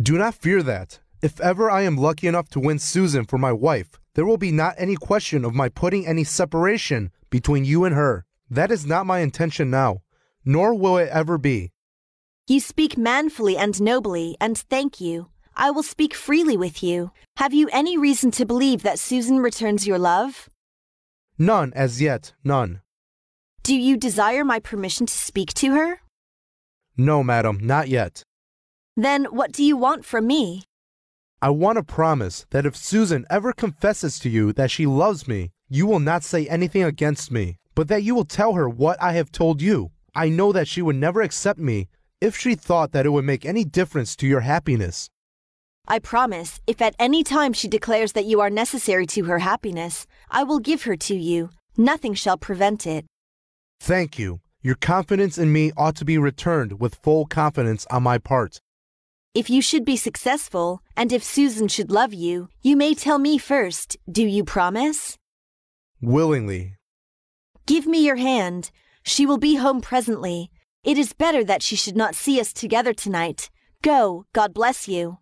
Do not fear that. If ever I am lucky enough to win Susan for my wife, there will be not any question of my putting any separation between you and her. That is not my intention now, nor will it ever be. You speak manfully and nobly, and thank you. I will speak freely with you. Have you any reason to believe that Susan returns your love? None as yet, none. Do you desire my permission to speak to her? No, madam, not yet. Then what do you want from me? I want a promise that if Susan ever confesses to you that she loves me, you will not say anything against me, but that you will tell her what I have told you. I know that she would never accept me if she thought that it would make any difference to your happiness. I promise, if at any time she declares that you are necessary to her happiness, I will give her to you. Nothing shall prevent it. Thank you. Your confidence in me ought to be returned with full confidence on my part. If you should be successful, and if Susan should love you, you may tell me first. Do you promise? Willingly. Give me your hand. She will be home presently. It is better that she should not see us together tonight. Go, God bless you.